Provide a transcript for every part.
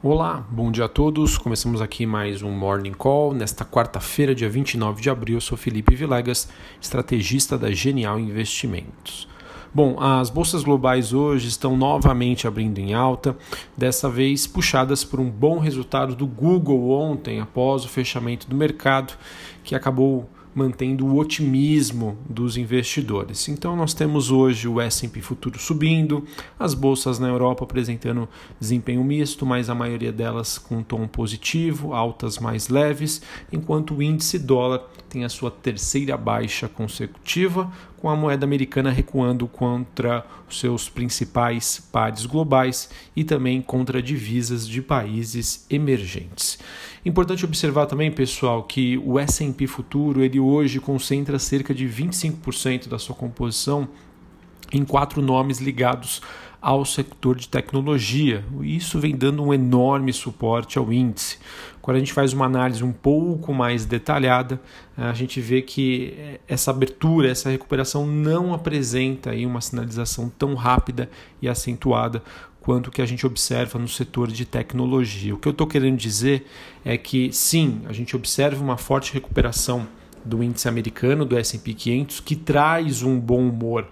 Olá, bom dia a todos. Começamos aqui mais um Morning Call. Nesta quarta-feira, dia 29 de abril, eu sou Felipe Vilegas, estrategista da Genial Investimentos. Bom, as bolsas globais hoje estão novamente abrindo em alta, dessa vez puxadas por um bom resultado do Google ontem, após o fechamento do mercado, que acabou mantendo o otimismo dos investidores. Então nós temos hoje o S&P futuro subindo, as bolsas na Europa apresentando desempenho misto, mas a maioria delas com tom positivo, altas mais leves, enquanto o índice dólar tem a sua terceira baixa consecutiva, com a moeda americana recuando contra os seus principais pares globais e também contra divisas de países emergentes. Importante observar também, pessoal, que o S&P futuro ele hoje concentra cerca de 25% da sua composição em quatro nomes ligados ao setor de tecnologia. Isso vem dando um enorme suporte ao índice. Quando a gente faz uma análise um pouco mais detalhada, a gente vê que essa abertura, essa recuperação não apresenta aí uma sinalização tão rápida e acentuada quanto que a gente observa no setor de tecnologia. O que eu estou querendo dizer é que sim, a gente observa uma forte recuperação do índice americano, do S&P 500, que traz um bom humor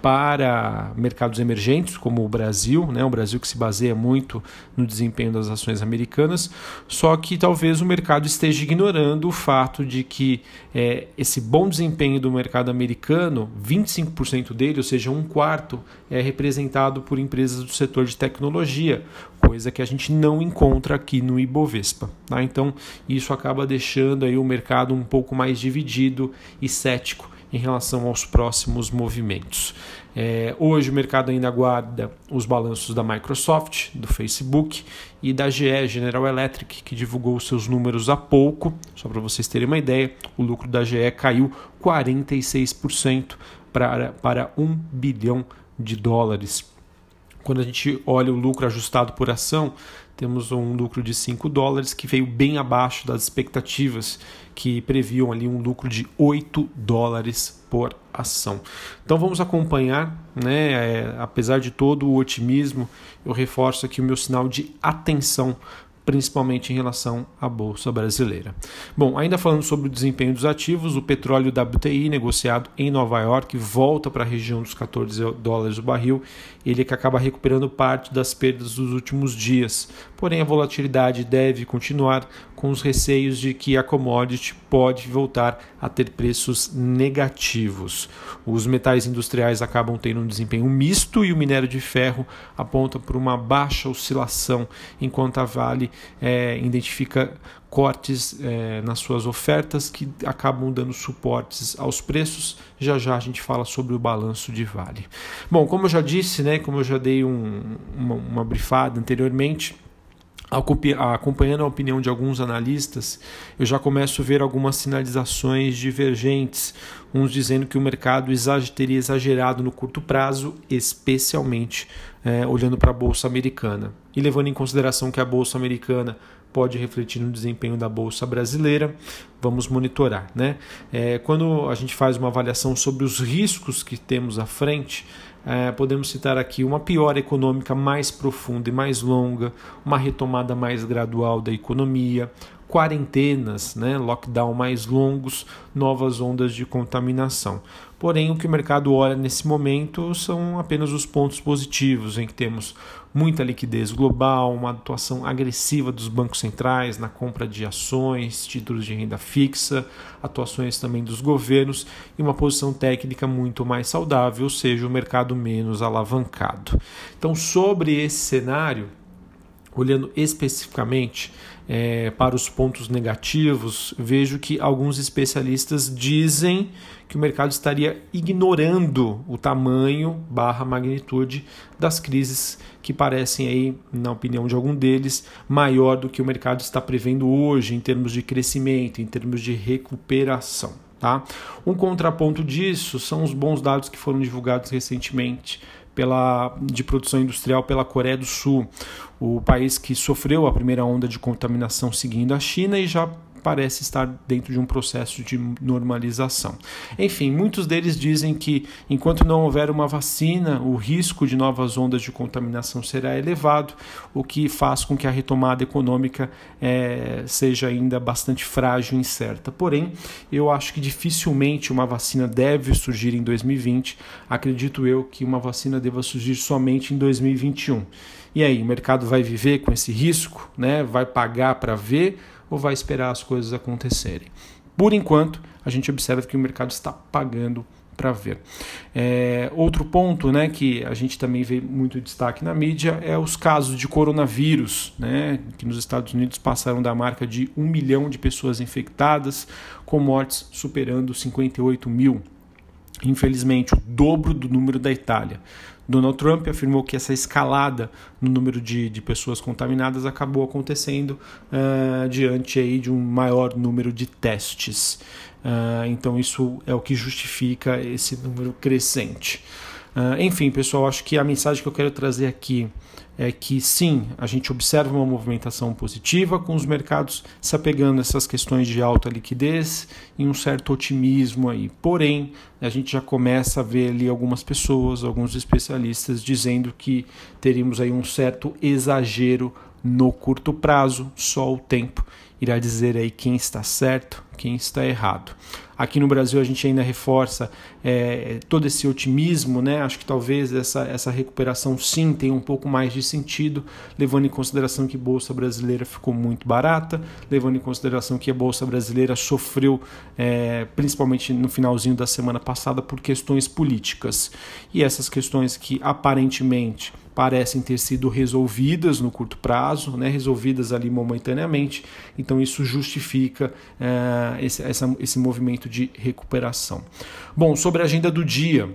para mercados emergentes, como o Brasil, né? o Brasil que se baseia muito no desempenho das ações americanas, só que talvez o mercado esteja ignorando o fato de que é, esse bom desempenho do mercado americano, 25% dele, ou seja, um quarto, é representado por empresas do setor de tecnologia, coisa que a gente não encontra aqui no Ibovespa. Tá? Então, isso acaba deixando aí o mercado um pouco mais dividido e cético em relação aos próximos movimentos. É, hoje o mercado ainda aguarda os balanços da Microsoft, do Facebook e da GE, General Electric, que divulgou seus números há pouco. Só para vocês terem uma ideia, o lucro da GE caiu 46% para, para 1 bilhão de dólares. Quando a gente olha o lucro ajustado por ação, temos um lucro de 5 dólares que veio bem abaixo das expectativas que previam ali um lucro de 8 dólares por ação. Então vamos acompanhar, né? É, apesar de todo o otimismo, eu reforço aqui o meu sinal de atenção principalmente em relação à bolsa brasileira. Bom, ainda falando sobre o desempenho dos ativos, o petróleo WTI negociado em Nova York volta para a região dos 14 dólares o barril, ele que acaba recuperando parte das perdas dos últimos dias. Porém, a volatilidade deve continuar com os receios de que a commodity pode voltar a ter preços negativos. Os metais industriais acabam tendo um desempenho misto e o minério de ferro aponta por uma baixa oscilação, enquanto a Vale é, identifica cortes é, nas suas ofertas que acabam dando suportes aos preços. Já já a gente fala sobre o balanço de Vale. Bom, como eu já disse, né, como eu já dei um, uma, uma brifada anteriormente, acompanhando a opinião de alguns analistas, eu já começo a ver algumas sinalizações divergentes, uns dizendo que o mercado teria exagerado no curto prazo, especialmente é, olhando para a bolsa americana. E levando em consideração que a bolsa americana pode refletir no desempenho da bolsa brasileira, vamos monitorar. Né? É, quando a gente faz uma avaliação sobre os riscos que temos à frente, é, podemos citar aqui uma piora econômica mais profunda e mais longa, uma retomada mais gradual da economia, quarentenas, né, lockdown mais longos, novas ondas de contaminação. Porém, o que o mercado olha nesse momento são apenas os pontos positivos, em que temos muita liquidez global, uma atuação agressiva dos bancos centrais na compra de ações, títulos de renda fixa, atuações também dos governos e uma posição técnica muito mais saudável, ou seja, o mercado menos alavancado. Então, sobre esse cenário, olhando especificamente é, para os pontos negativos, vejo que alguns especialistas dizem que o mercado estaria ignorando o tamanho barra magnitude das crises que parecem aí, na opinião de algum deles, maior do que o mercado está prevendo hoje em termos de crescimento, em termos de recuperação. Tá? Um contraponto disso são os bons dados que foram divulgados recentemente pela, de produção industrial pela Coreia do Sul, o país que sofreu a primeira onda de contaminação seguindo a China e já parece estar dentro de um processo de normalização. Enfim, muitos deles dizem que enquanto não houver uma vacina, o risco de novas ondas de contaminação será elevado, o que faz com que a retomada econômica é, seja ainda bastante frágil e incerta. Porém, eu acho que dificilmente uma vacina deve surgir em 2020. Acredito eu que uma vacina deva surgir somente em 2021. E aí, o mercado vai viver com esse risco, né? Vai pagar para ver ou vai esperar as coisas acontecerem? Por enquanto, a gente observa que o mercado está pagando para ver. É, outro ponto né, que a gente também vê muito destaque na mídia é os casos de coronavírus, né, que nos Estados Unidos passaram da marca de um milhão de pessoas infectadas, com mortes superando 58 mil. Infelizmente, o dobro do número da Itália. Donald Trump afirmou que essa escalada no número de, de pessoas contaminadas acabou acontecendo uh, diante aí de um maior número de testes. Uh, então, isso é o que justifica esse número crescente. Uh, enfim, pessoal, acho que a mensagem que eu quero trazer aqui é que sim, a gente observa uma movimentação positiva com os mercados se apegando a essas questões de alta liquidez e um certo otimismo aí. Porém, a gente já começa a ver ali algumas pessoas, alguns especialistas dizendo que teríamos aí um certo exagero no curto prazo, só o tempo irá dizer aí quem está certo, quem está errado. Aqui no Brasil a gente ainda reforça é, todo esse otimismo, né? Acho que talvez essa, essa recuperação sim tenha um pouco mais de sentido, levando em consideração que a Bolsa Brasileira ficou muito barata, levando em consideração que a Bolsa Brasileira sofreu, é, principalmente no finalzinho da semana passada, por questões políticas. E essas questões que aparentemente parecem ter sido resolvidas no curto prazo, né, resolvidas ali momentaneamente, então isso justifica uh, esse, essa, esse movimento de recuperação. Bom, sobre a agenda do dia.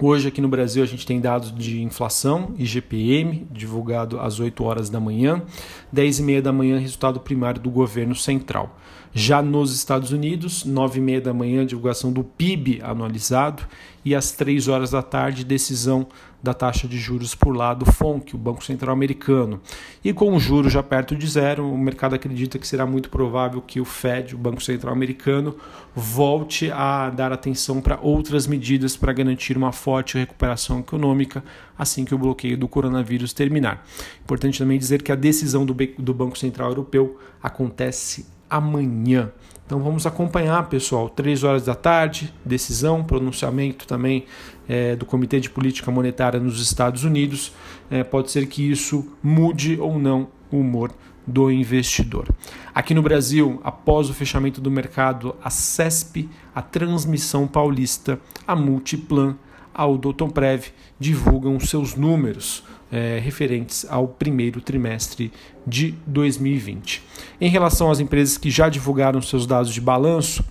Hoje aqui no Brasil a gente tem dados de inflação, IGPM, divulgado às 8 horas da manhã, 10 e meia da manhã, resultado primário do governo central. Já nos Estados Unidos, 9 e meia da manhã, divulgação do PIB anualizado e às 3 horas da tarde, decisão da taxa de juros por lá do FONC, o Banco Central Americano. E com o juro já perto de zero, o mercado acredita que será muito provável que o Fed, o Banco Central Americano, volte a dar atenção para outras medidas para garantir uma forte recuperação econômica assim que o bloqueio do coronavírus terminar. Importante também dizer que a decisão do, do Banco Central Europeu acontece amanhã. Então vamos acompanhar, pessoal. Três horas da tarde, decisão, pronunciamento também é, do Comitê de Política Monetária nos Estados Unidos. É, pode ser que isso mude ou não o humor do investidor. Aqui no Brasil, após o fechamento do mercado, a CESP, a Transmissão Paulista, a Multiplan, a Odontoprev divulgam seus números é, referentes ao primeiro trimestre de 2020. Em relação às empresas que já divulgaram seus dados de balanço,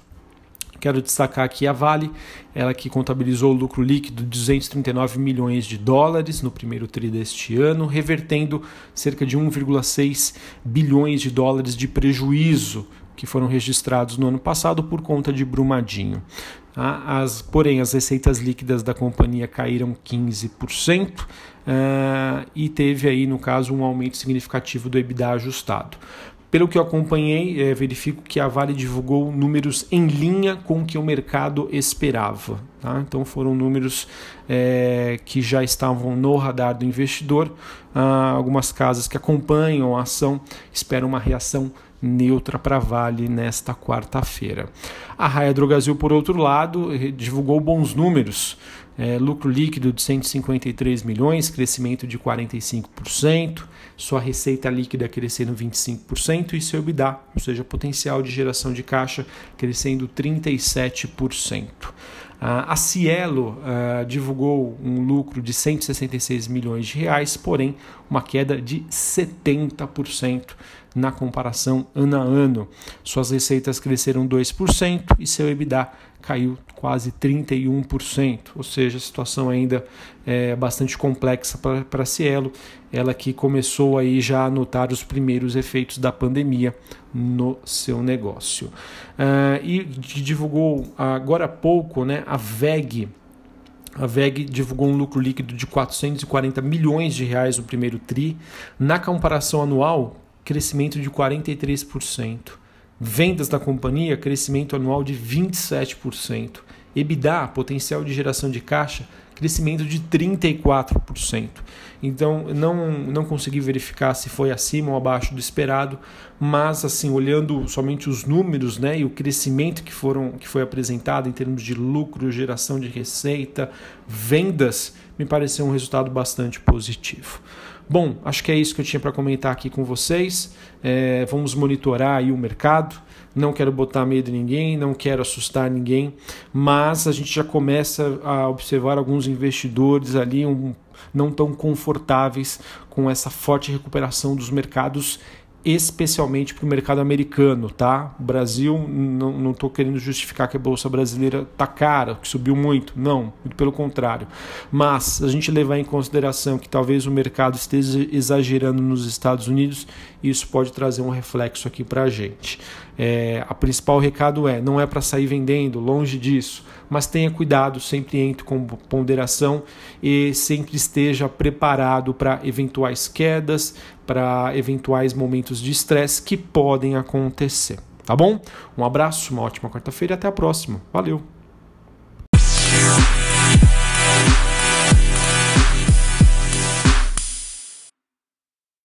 Quero destacar aqui a Vale, ela que contabilizou lucro líquido de 239 milhões de dólares no primeiro tri deste ano, revertendo cerca de 1,6 bilhões de dólares de prejuízo que foram registrados no ano passado por conta de Brumadinho. Tá? As, porém, as receitas líquidas da companhia caíram 15% uh, eh, e teve aí, no caso, um aumento significativo do EBITDA ajustado. Pelo que eu acompanhei, é, verifico que a Vale divulgou números em linha com o que o mercado esperava. Tá? Então foram números é, que já estavam no radar do investidor. Ah, algumas casas que acompanham a ação esperam uma reação neutra para Vale nesta quarta-feira. A Raia Drogasil, por outro lado, divulgou bons números. É, lucro líquido de 153 milhões, crescimento de 45%, sua receita líquida crescendo 25% e seu EBITDA, ou seja, potencial de geração de caixa, crescendo 37%. A Cielo uh, divulgou um lucro de 166 milhões de reais, porém uma queda de 70% na comparação ano a ano. Suas receitas cresceram 2% e seu EBITDA caiu quase 31%, ou seja, a situação ainda é bastante complexa para a Cielo, ela que começou aí já a notar os primeiros efeitos da pandemia no seu negócio. Uh, e divulgou agora há pouco né, a VEG, a VEG divulgou um lucro líquido de 440 milhões de reais no primeiro TRI. Na comparação anual, crescimento de 43%. Vendas da companhia, crescimento anual de 27%. EBITDA, potencial de geração de caixa, crescimento de 34%. Então, não, não consegui verificar se foi acima ou abaixo do esperado, mas assim, olhando somente os números, né, e o crescimento que foram que foi apresentado em termos de lucro, geração de receita, vendas, me pareceu um resultado bastante positivo. Bom, acho que é isso que eu tinha para comentar aqui com vocês. É, vamos monitorar aí o mercado. Não quero botar medo em ninguém, não quero assustar ninguém, mas a gente já começa a observar alguns investidores ali um, não tão confortáveis com essa forte recuperação dos mercados especialmente para o mercado americano, tá? Brasil, não estou querendo justificar que a Bolsa Brasileira está cara, que subiu muito, não, muito pelo contrário. Mas a gente levar em consideração que talvez o mercado esteja exagerando nos Estados Unidos, isso pode trazer um reflexo aqui para a gente. É, a principal recado é, não é para sair vendendo, longe disso, mas tenha cuidado, sempre entre com ponderação e sempre esteja preparado para eventuais quedas, para eventuais momentos de estresse que podem acontecer. Tá bom? Um abraço, uma ótima quarta-feira e até a próxima. Valeu!